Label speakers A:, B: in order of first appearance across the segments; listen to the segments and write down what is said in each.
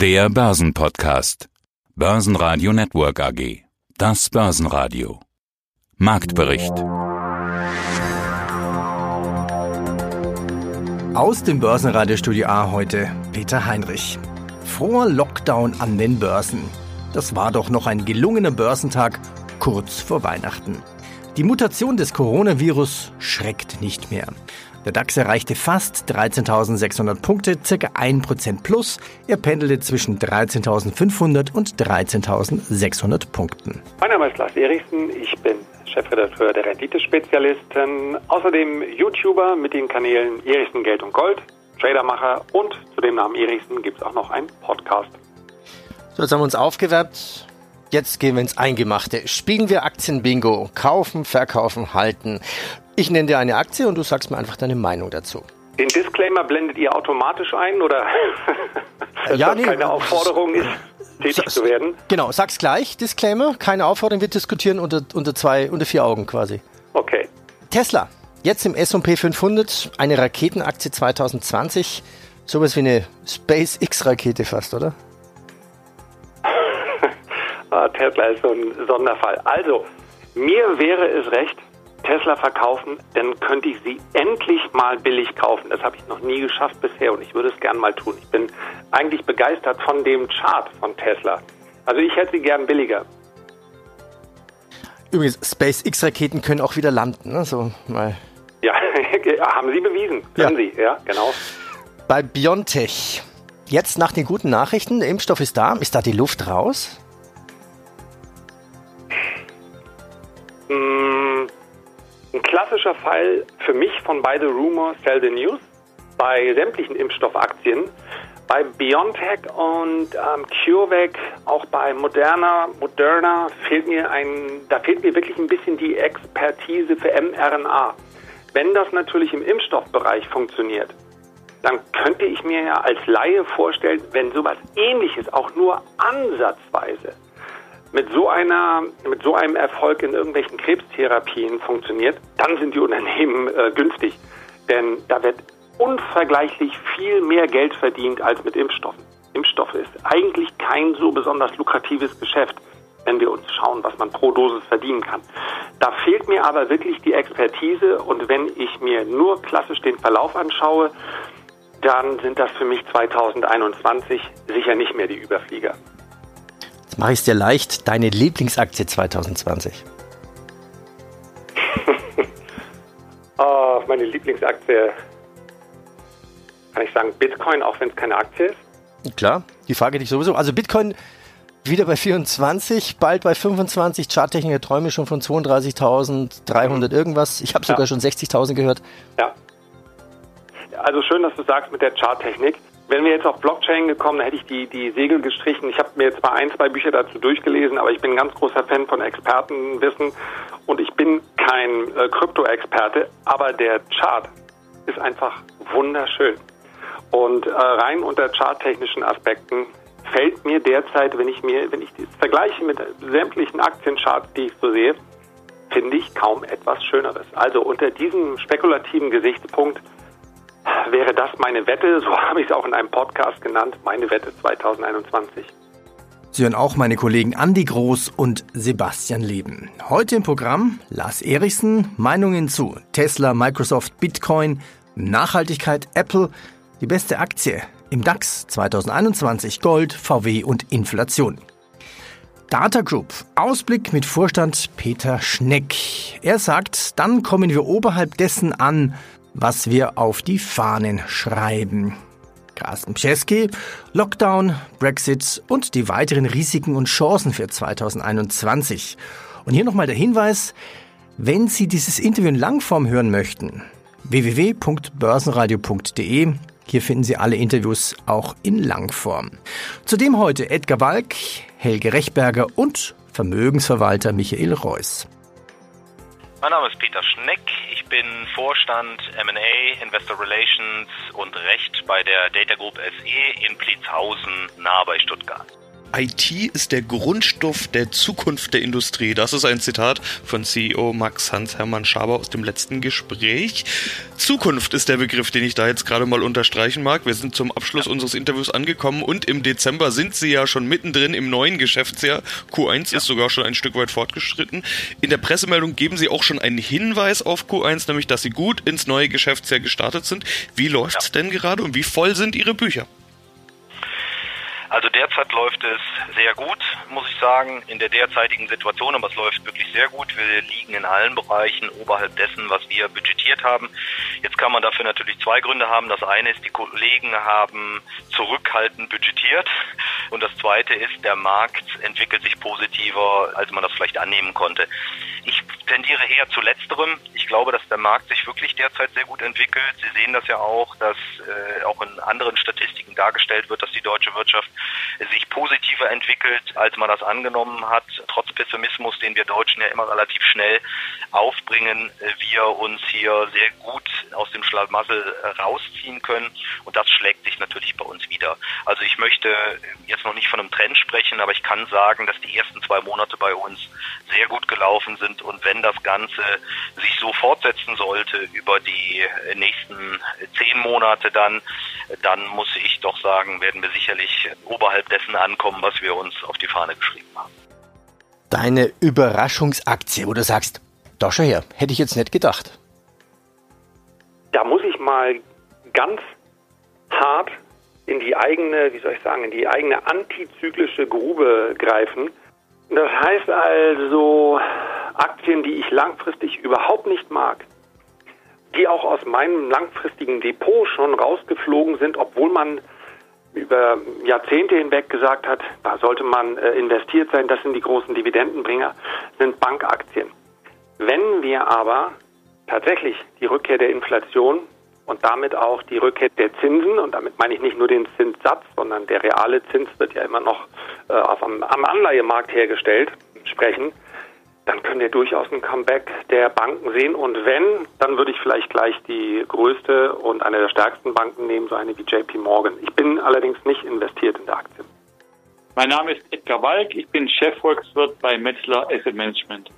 A: Der Börsenpodcast. Börsenradio Network AG. Das Börsenradio. Marktbericht.
B: Aus dem Börsenradiostudio A heute Peter Heinrich. Froher Lockdown an den Börsen. Das war doch noch ein gelungener Börsentag kurz vor Weihnachten. Die Mutation des Coronavirus schreckt nicht mehr. Der DAX erreichte fast 13.600 Punkte, circa 1% plus. Er pendelte zwischen 13.500 und 13.600 Punkten.
C: Mein Name ist Lars Erichsen, ich bin Chefredakteur der Renditespezialisten, außerdem YouTuber mit den Kanälen Erichsen Geld und Gold, Tradermacher und zu dem Namen Erichsen gibt es auch noch einen Podcast.
B: So, jetzt haben wir uns aufgewärmt. Jetzt gehen wir ins Eingemachte. Spielen wir Aktienbingo. Kaufen, verkaufen, halten. Ich nenne dir eine Aktie und du sagst mir einfach deine Meinung dazu.
C: Den Disclaimer blendet ihr automatisch ein oder
B: ja,
C: das
B: nee,
C: keine Aufforderung ist, tätig zu werden?
B: Genau, sag's gleich, Disclaimer, keine Aufforderung, wir diskutieren unter, unter zwei, unter vier Augen quasi.
C: Okay.
B: Tesla, jetzt im S&P 500, eine Raketenaktie 2020, sowas wie eine SpaceX-Rakete fast, oder?
C: Ah, Tesla ist so ein Sonderfall. Also, mir wäre es recht, Tesla verkaufen, dann könnte ich sie endlich mal billig kaufen. Das habe ich noch nie geschafft bisher und ich würde es gern mal tun. Ich bin eigentlich begeistert von dem Chart von Tesla. Also ich hätte sie gern billiger.
B: Übrigens, SpaceX-Raketen können auch wieder landen, ne? So mal.
C: Ja, haben Sie bewiesen. Können
B: Ja.
C: Sie, ja, genau.
B: Bei BioNTech, jetzt nach den guten Nachrichten, der Impfstoff ist da, ist da die Luft raus?
C: Klassischer Fall für mich von Buy the Rumor, Sell the News bei sämtlichen Impfstoffaktien. Bei BioNTech und ähm, CureVac, auch bei Moderna, Moderna fehlt mir ein, da fehlt mir wirklich ein bisschen die Expertise für mRNA. Wenn das natürlich im Impfstoffbereich funktioniert, dann könnte ich mir ja als Laie vorstellen, wenn sowas ähnliches auch nur ansatzweise mit so einer, mit so einem Erfolg in irgendwelchen Krebstherapien funktioniert, dann sind die Unternehmen äh, günstig. Denn da wird unvergleichlich viel mehr Geld verdient als mit Impfstoffen. Impfstoffe ist eigentlich kein so besonders lukratives Geschäft, wenn wir uns schauen, was man pro Dosis verdienen kann. Da fehlt mir aber wirklich die Expertise und wenn ich mir nur klassisch den Verlauf anschaue, dann sind das für mich 2021 sicher nicht mehr die Überflieger.
B: Jetzt mache ich es dir leicht, deine Lieblingsaktie 2020.
C: Oh, meine Lieblingsaktie, kann ich sagen, Bitcoin, auch wenn es keine Aktie ist.
B: Klar, die Frage dich sowieso. Also Bitcoin wieder bei 24, bald bei 25. Charttechniker träume schon von 32.300 irgendwas. Ich habe sogar
C: Ja.
B: schon 60.000 gehört.
C: Ja. Also schön, dass du sagst mit der Charttechnik. Wenn wir jetzt auf Blockchain gekommen, dann hätte ich die, die Segel gestrichen. Ich habe mir zwar ein, zwei Bücher dazu durchgelesen, aber ich bin ein ganz großer Fan von Expertenwissen und ich bin kein äh, Krypto-Experte, aber der Chart ist einfach wunderschön. Und äh, rein unter charttechnischen Aspekten fällt mir derzeit, wenn ich mir, wenn ich das vergleiche mit sämtlichen Aktiencharts, die ich so sehe, finde ich kaum etwas Schöneres. Also unter diesem spekulativen Gesichtspunkt wäre das meine Wette, so habe ich es auch in einem Podcast genannt, meine Wette 2021.
B: Sie hören auch meine Kollegen Andi Groß und Sebastian Leben. Heute im Programm Lars Erichsen, Meinungen zu Tesla, Microsoft, Bitcoin, Nachhaltigkeit, Apple, die beste Aktie im DAX 2021, Gold, VW und Inflation. Data Group, Ausblick mit Vorstand Peter Schneck. Er sagt, dann kommen wir oberhalb dessen an, was wir auf die Fahnen schreiben. Carsten Pschesky, Lockdown, Brexit und die weiteren Risiken und Chancen für 2021. Und hier nochmal der Hinweis, wenn Sie dieses Interview in Langform hören möchten, www.börsenradio.de. Hier finden Sie alle Interviews auch in Langform. Zudem heute Edgar Walk, Helge Rechberger und Vermögensverwalter Michael Reuss.
D: Mein Name ist Peter Schneck. Ich bin Vorstand M&A, Investor Relations und Recht bei der Data Group SE in Pliezhausen, nahe bei Stuttgart.
E: IT ist der Grundstoff der Zukunft der Industrie. Das ist ein Zitat von CEO Max Hans-Hermann Schaber aus dem letzten Gespräch. Zukunft ist der Begriff, den ich da jetzt gerade mal unterstreichen mag. Wir sind zum Abschluss unseres Interviews angekommen und im Dezember sind Sie ja schon mittendrin im neuen Geschäftsjahr. Q1 ja. ist sogar schon ein Stück weit fortgeschritten. In der Pressemeldung geben Sie auch schon einen Hinweis auf Q1, nämlich dass Sie gut ins neue Geschäftsjahr gestartet sind. Wie läuft's ja. denn gerade und wie voll sind Ihre Bücher?
D: Also derzeit läuft es sehr gut, muss ich sagen, in der derzeitigen Situation, aber es läuft wirklich sehr gut. Wir liegen in allen Bereichen oberhalb dessen, was wir budgetiert haben. Jetzt kann man dafür natürlich zwei Gründe haben. Das eine ist, die Kollegen haben zurückhaltend budgetiert und das zweite ist, der Markt entwickelt sich positiver, als man das vielleicht annehmen konnte. Ich tendiere eher zu letzterem. Ich glaube, dass der Markt sich wirklich derzeit sehr gut entwickelt. Sie sehen das ja auch, dass äh, auch in anderen Statistiken dargestellt wird, dass die deutsche Wirtschaft sich positiver entwickelt, als man das angenommen hat. Trotz Pessimismus, den wir Deutschen ja immer relativ schnell aufbringen, äh, wir uns hier sehr gut aus dem Schlamassel äh, rausziehen können. Und das schlägt sich natürlich bei uns wieder. Also ich möchte jetzt noch nicht von einem Trend sprechen, aber ich kann sagen, dass die ersten zwei Monate bei uns sehr gut gelaufen sind. Und wenn das Ganze sich so fortsetzen sollte über die nächsten zehn Monate dann, dann muss ich doch sagen, werden wir sicherlich oberhalb dessen ankommen, was wir uns auf die Fahne geschrieben haben.
B: Deine Überraschungsaktie, wo du sagst, da schau her, hätte ich jetzt nicht gedacht.
C: Da muss ich mal ganz hart in die eigene, wie soll ich sagen, in die eigene antizyklische Grube greifen. Das heißt also Aktien, die ich langfristig überhaupt nicht mag, die auch aus meinem langfristigen Depot schon rausgeflogen sind, obwohl man über Jahrzehnte hinweg gesagt hat, da sollte man äh, investiert sein, das sind die großen Dividendenbringer, sind Bankaktien. Wenn wir aber tatsächlich die Rückkehr der Inflation und damit auch die Rückkehr der Zinsen, und damit meine ich nicht nur den Zinssatz, sondern der reale Zins wird ja immer noch äh, auf am, am Anleihemarkt hergestellt, sprechen, dann können wir durchaus ein Comeback der Banken sehen. Und wenn, dann würde ich vielleicht gleich die größte und eine der stärksten Banken nehmen, so eine wie JP Morgan. Ich bin allerdings nicht investiert in der Aktie.
F: Mein Name ist Edgar Walk, ich bin Chefvolkswirt bei Metzler Asset Management.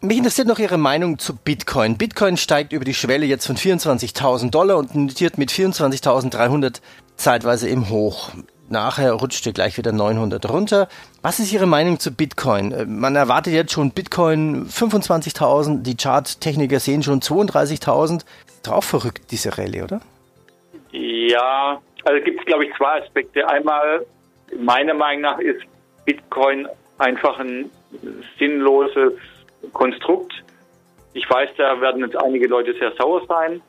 B: Mich interessiert noch Ihre Meinung zu Bitcoin. Bitcoin steigt über die Schwelle jetzt von 24.000 Dollar und notiert mit 24.300 zeitweise im Hoch. Nachher rutscht er gleich wieder 900 runter. Was ist Ihre Meinung zu Bitcoin? Äh, man erwartet jetzt schon Bitcoin 25.000, die Charttechniker sehen schon 32.000. Drauf verrückt, diese Rallye, oder?
F: Ja, also gibt es, glaube ich, zwei Aspekte. Einmal, meiner Meinung nach, ist Bitcoin einfach ein sinnloses Konstrukt. Ich weiß, da werden jetzt einige Leute sehr sauer sein,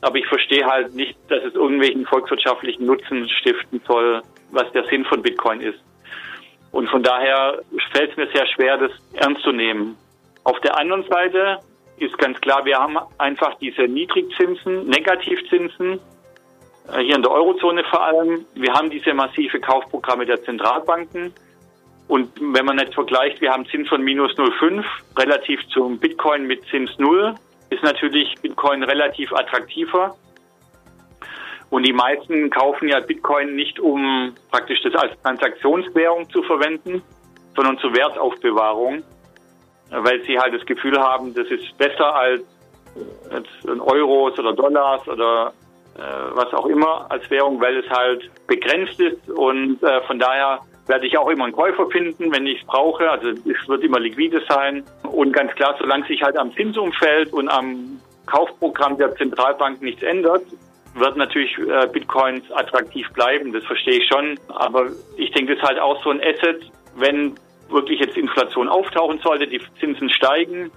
F: aber ich verstehe halt nicht, dass es irgendwelchen volkswirtschaftlichen Nutzen stiften soll, was der Sinn von Bitcoin ist. Und von daher fällt es mir sehr schwer, das ernst zu nehmen. Auf der anderen Seite ist ganz klar, wir haben einfach diese Niedrigzinsen, Negativzinsen, äh, hier in der Eurozone vor allem. Wir haben diese massive Kaufprogramme der Zentralbanken. Und wenn man jetzt vergleicht, wir haben Zins von minus 0,5 relativ zum Bitcoin mit Zins 0, ist natürlich Bitcoin relativ attraktiver. Und die meisten kaufen ja Bitcoin nicht, um praktisch das als Transaktionswährung zu verwenden, sondern zur Wertaufbewahrung, weil sie halt das Gefühl haben, das ist besser als, als Euros oder Dollars oder äh, was auch immer als Währung, weil es halt begrenzt ist und äh, von daher werde ich auch immer einen Käufer finden, wenn ich es brauche. Also es wird immer liquide sein. Und ganz klar, solange sich halt am Zinsumfeld und am Kaufprogramm der Zentralbank nichts ändert, wird natürlich äh, Bitcoins attraktiv bleiben, das verstehe ich schon. Aber ich denke, das ist halt auch so ein Asset, wenn wirklich jetzt Inflation auftauchen sollte, die Zinsen steigen,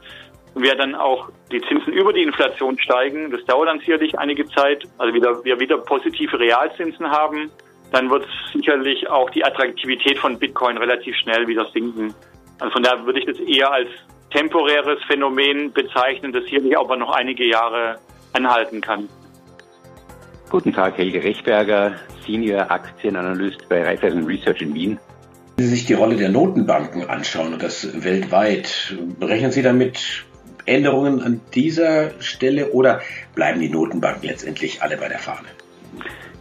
F: wir dann auch die Zinsen über die Inflation steigen, das dauert dann sicherlich einige Zeit, also wieder, wir wieder positive Realzinsen haben, dann wird sicherlich auch die Attraktivität von Bitcoin relativ schnell wieder sinken. Also von daher würde ich das eher als temporäres Phänomen bezeichnen, das sicherlich aber noch einige Jahre anhalten kann.
G: Guten Tag, Helge Rechberger, Senior Aktienanalyst bei Raiffeisen Research in Wien.
H: Wenn Sie sich die Rolle der Notenbanken anschauen und das weltweit, berechnen Sie damit Änderungen an dieser Stelle oder bleiben die Notenbanken letztendlich alle bei der Fahne?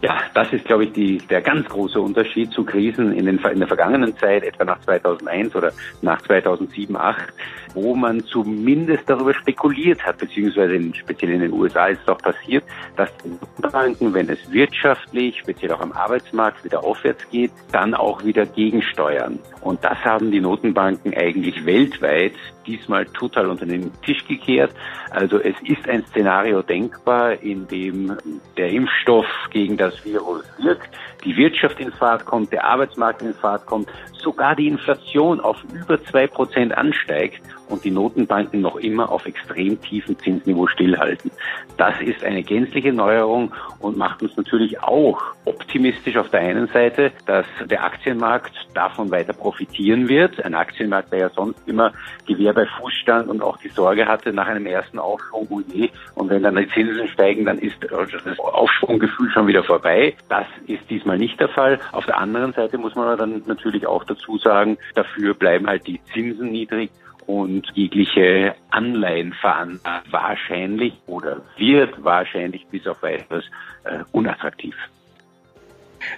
G: Ja, das ist, glaube ich, die, der ganz große Unterschied zu Krisen in, den, in der vergangenen Zeit, etwa nach 2001 oder nach 2007, 2008, wo man zumindest darüber spekuliert hat, beziehungsweise in, speziell in den USA ist es auch passiert, dass die Notenbanken, wenn es wirtschaftlich, speziell auch am Arbeitsmarkt wieder aufwärts geht, dann auch wieder gegensteuern. Und das haben die Notenbanken eigentlich weltweit diesmal total unter den Tisch gekehrt. Also es ist ein Szenario denkbar, in dem der Impfstoff gegen das Virus wirkt, die Wirtschaft in Fahrt kommt, der Arbeitsmarkt in Fahrt kommt, sogar die Inflation auf über zwei Prozent ansteigt und die Notenbanken noch immer auf extrem tiefen Zinsniveau stillhalten. Das ist eine gänzliche Neuerung und macht uns natürlich auch optimistisch auf der einen Seite, dass der Aktienmarkt davon weiter profitieren wird. Ein Aktienmarkt, der ja sonst immer Gewehr bei Fuß stand und auch die Sorge hatte nach einem ersten Aufschwung, oh je, und wenn dann die Zinsen steigen, dann ist das Aufschwunggefühl schon wieder vorbei. Das ist diesmal nicht der Fall. Auf der anderen Seite muss man dann natürlich auch dazu sagen, dafür bleiben halt die Zinsen niedrig und jegliche Anleihenveranlagung wahrscheinlich oder wird wahrscheinlich bis auf weiteres äh, unattraktiv.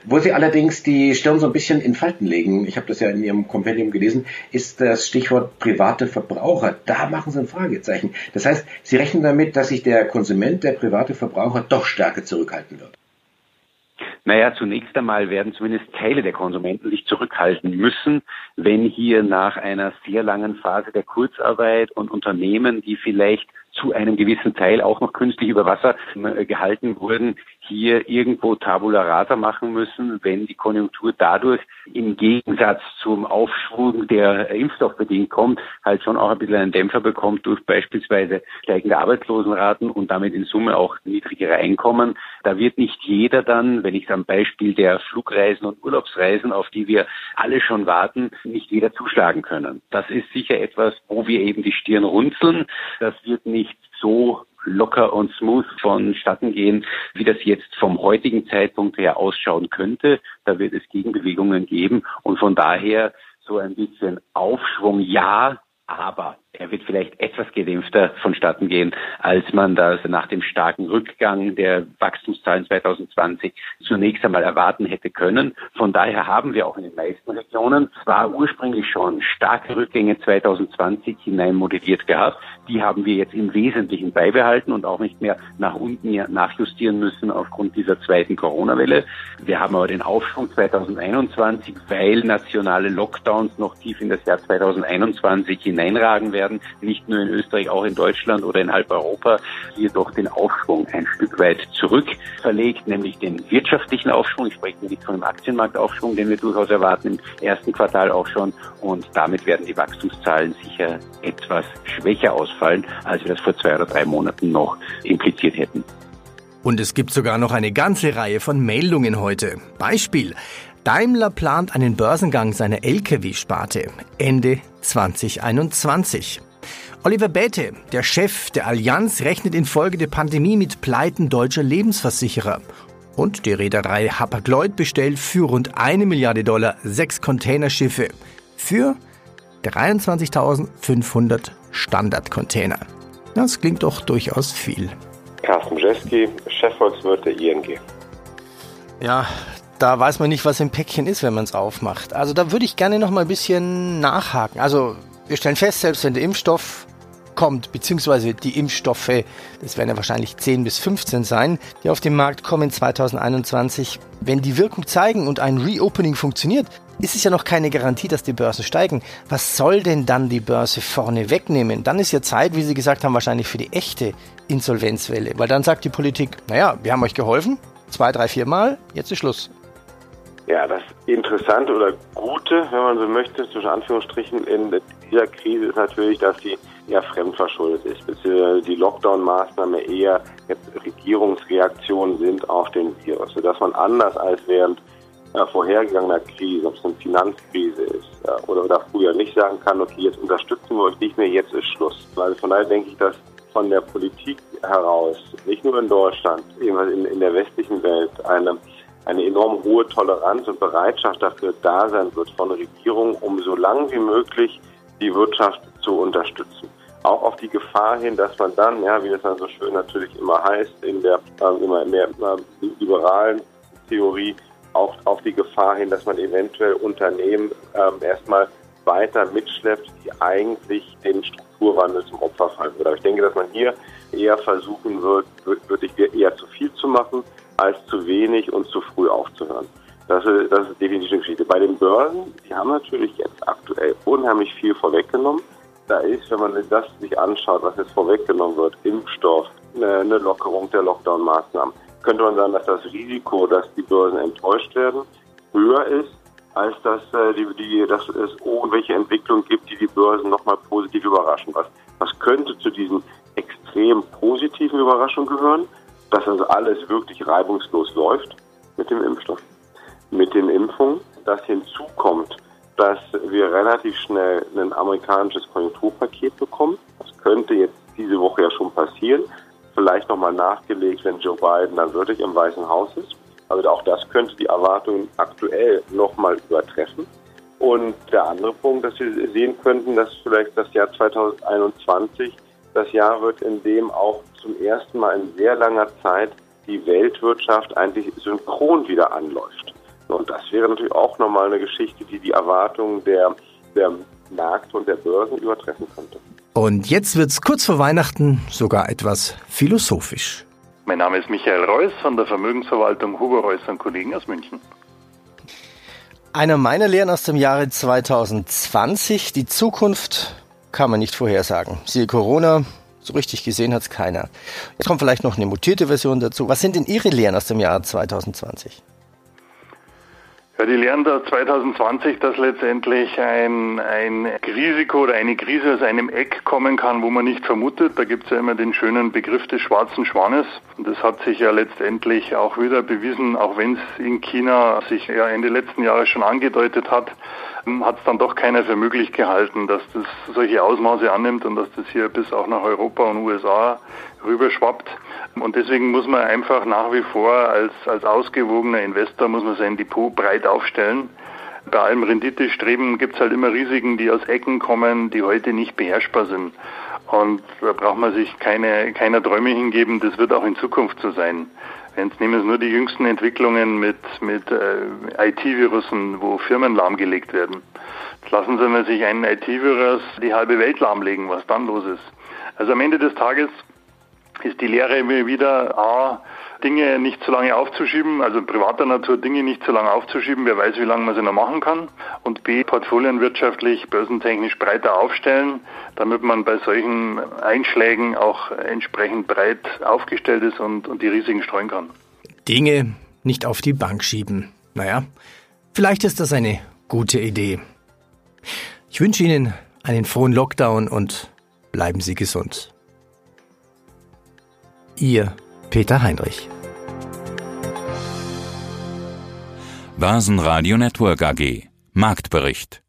H: Wo Sie allerdings die Stirn so ein bisschen in Falten legen, ich habe das ja in Ihrem Kompendium gelesen, ist das Stichwort private Verbraucher. Da machen Sie ein Fragezeichen. Das heißt, Sie rechnen damit, dass sich der Konsument, der private Verbraucher doch stärker zurückhalten wird.
G: Naja, zunächst einmal werden zumindest Teile der Konsumenten sich zurückhalten müssen, wenn hier nach einer sehr langen Phase der Kurzarbeit und Unternehmen, die vielleicht zu einem gewissen Teil auch noch künstlich über Wasser äh, gehalten wurden, hier irgendwo Tabula rasa machen müssen, wenn die Konjunktur dadurch im Gegensatz zum Aufschwung, der impfstoffbedingt kommt, halt schon auch ein bisschen einen Dämpfer bekommt durch beispielsweise steigende Arbeitslosenraten und damit in Summe auch niedrigere Einkommen. Da wird nicht jeder dann, wenn ich am Beispiel der Flugreisen und Urlaubsreisen, auf die wir alle schon warten, nicht jeder zuschlagen können. Das ist sicher etwas, wo wir eben die Stirn runzeln. Das wird nicht so locker und smooth vonstatten gehen, wie das jetzt vom heutigen Zeitpunkt her ausschauen könnte. Da wird es Gegenbewegungen geben und von daher so ein bisschen Aufschwung ja, aber er wird vielleicht etwas gedämpfter vonstatten gehen, als man das nach dem starken Rückgang der Wachstumszahlen 2020 zunächst einmal erwarten hätte können. Von daher haben wir auch in den meisten Regionen zwar ursprünglich schon starke Rückgänge 2020 hinein modelliert gehabt. Die haben wir jetzt im Wesentlichen beibehalten und auch nicht mehr nach unten nachjustieren müssen aufgrund dieser zweiten Corona-Welle. Wir haben aber den Aufschwung 2021, weil nationale Lockdowns noch tief in das Jahr 2021 hineinragen werden werden, nicht nur in Österreich, auch in Deutschland oder in halb Europa, hier doch den Aufschwung ein Stück weit zurück verlegt, nämlich den wirtschaftlichen Aufschwung. Ich spreche nicht von dem Aktienmarktaufschwung, den wir durchaus erwarten im ersten Quartal auch schon. Und damit werden die Wachstumszahlen sicher etwas schwächer ausfallen, als wir das vor zwei oder drei Monaten noch impliziert hätten.
B: Und es gibt sogar noch eine ganze Reihe von Meldungen heute. Beispiel. Daimler plant einen Börsengang seiner Lkw-Sparte Ende 2021. Oliver Bäte, der Chef der Allianz, rechnet infolge der Pandemie mit Pleiten deutscher Lebensversicherer. Und die Reederei Hapag-Lloyd bestellt für rund eine Milliarde Dollar sechs Containerschiffe für 23.500 Standardcontainer. Das klingt doch durchaus viel.
I: Carsten Bjeski, Chefvolkswirt der ING.
B: Ja, da weiß man nicht, was im Päckchen ist, wenn man es aufmacht. Also da würde ich gerne noch mal ein bisschen nachhaken. Also wir stellen fest, selbst wenn der Impfstoff kommt, beziehungsweise die Impfstoffe, das werden ja wahrscheinlich 10 bis 15 sein, die auf den Markt kommen 2021, wenn die Wirkung zeigen und ein Reopening funktioniert, ist es ja noch keine Garantie, dass die Börsen steigen. Was soll denn dann die Börse vorne wegnehmen? Dann ist ja Zeit, wie Sie gesagt haben, wahrscheinlich für die echte Insolvenzwelle. Weil dann sagt die Politik, naja, wir haben euch geholfen, zwei, drei, vier Mal, jetzt ist Schluss.
I: Ja, das Interessante oder Gute, wenn man so möchte, zwischen Anführungsstrichen in dieser Krise ist natürlich, dass sie eher fremdverschuldet ist, beziehungsweise die Lockdown-Maßnahmen eher Regierungsreaktionen sind auf den Virus, sodass man anders als während äh, vorhergegangener Krise, ob es eine Finanzkrise ist äh, oder, oder früher nicht sagen kann, okay, jetzt unterstützen wir euch nicht mehr, jetzt ist Schluss. Also von daher denke ich, dass von der Politik heraus, nicht nur in Deutschland, ebenfalls in, in der westlichen Welt, eine eine enorm hohe Toleranz und Bereitschaft dafür da sein wird von Regierungen, um so lange wie möglich die Wirtschaft zu unterstützen. Auch auf die Gefahr hin, dass man dann, ja, wie das dann so schön natürlich immer heißt, in der äh, immer mehr äh, liberalen Verschwörungstheorie auch auf die Gefahr hin, dass man eventuell Unternehmen ähm, erstmal weiter mitschleppt, die eigentlich den Strukturwandel zum Opfer fallen würde. Aber ich denke, dass man hier eher versuchen wird, wirklich eher zu viel zu machen, als zu wenig und zu früh aufzuhören. Das ist, das ist definitiv eine Geschichte. Bei den Börsen, die haben natürlich jetzt aktuell unheimlich viel vorweggenommen. Da ist, wenn man das sich anschaut, was jetzt vorweggenommen wird, Impfstoff, eine Lockerung der Lockdown-Maßnahmen, könnte man sagen, dass das Risiko, dass die Börsen enttäuscht werden, höher ist, als dass, äh, die, die, dass es irgendwelche Entwicklungen gibt, die die Börsen nochmal positiv überraschen. Was, was könnte zu diesen extrem positiven Überraschungen gehören? Dass also alles wirklich reibungslos läuft mit dem Impfstoff, mit den Impfungen. Dass hinzukommt, dass wir relativ schnell ein amerikanisches Konjunkturpaket bekommen. Das könnte jetzt diese Woche ja schon passieren. Vielleicht nochmal nachgelegt, wenn Joe Biden dann wirklich im Weißen Haus ist. Also auch das könnte die Erwartungen aktuell nochmal übertreffen. Und der andere Punkt, dass wir sehen könnten, dass vielleicht das Jahr 2021 das Jahr wird, in dem auch zum ersten Mal in sehr langer Zeit die Weltwirtschaft eigentlich synchron wieder anläuft. Und das wäre natürlich auch nochmal eine Geschichte, die die Erwartungen der, der Märkte und der Börsen übertreffen könnte.
B: Und jetzt wird es kurz vor Weihnachten sogar etwas philosophisch.
J: Mein Name ist Michael Reuss von der Vermögensverwaltung Hugo Reuss und Kollegen aus München.
B: Einer meiner Lehren aus dem Jahre 2020, die Zukunft kann man nicht vorhersagen. Siehe Corona, so richtig gesehen hat es keiner. Jetzt kommt vielleicht noch eine mutierte Version dazu. Was sind denn Ihre Lehren aus dem Jahr 2020?
J: Ja, die lernen da 2020, dass letztendlich ein, ein Risiko oder eine Krise aus einem Eck kommen kann, wo man nicht vermutet. Da gibt es ja immer den schönen Begriff des schwarzen Schwanes. Und das hat sich ja letztendlich auch wieder bewiesen, auch wenn es in China sich ja Ende letzten Jahres schon angedeutet hat, hat es dann doch keiner für möglich gehalten, dass das solche Ausmaße annimmt und dass das hier bis auch nach Europa und USA rüberschwappt. Und deswegen muss man einfach nach wie vor als, als ausgewogener Investor muss man sein Depot breit aufstellen. Bei allem Renditestreben gibt es halt immer Risiken, die aus Ecken kommen, die heute nicht beherrschbar sind. Und da braucht man sich keine, keiner Träume hingeben, das wird auch in Zukunft so sein. Jetzt nehmen wir nur die jüngsten Entwicklungen mit, mit äh, IT-Virusen, wo Firmen lahmgelegt werden. Jetzt lassen Sie mal sich einen IT-Virus die halbe Welt lahmlegen, was dann los ist. Also am Ende des Tages ist die Lehre immer wieder, A, Dinge nicht zu lange aufzuschieben, also privater Natur Dinge nicht zu lange aufzuschieben, wer weiß, wie lange man sie noch machen kann. Und B, Portfolien wirtschaftlich, börsentechnisch breiter aufstellen, damit man bei solchen Einschlägen auch entsprechend breit aufgestellt ist und, und die Risiken streuen kann.
B: Dinge nicht auf die Bank schieben. Naja, vielleicht ist das eine gute Idee. Ich wünsche Ihnen einen frohen Lockdown und bleiben Sie gesund. Ihr Peter Heinrich.
A: Börsenradio Network AG Marktbericht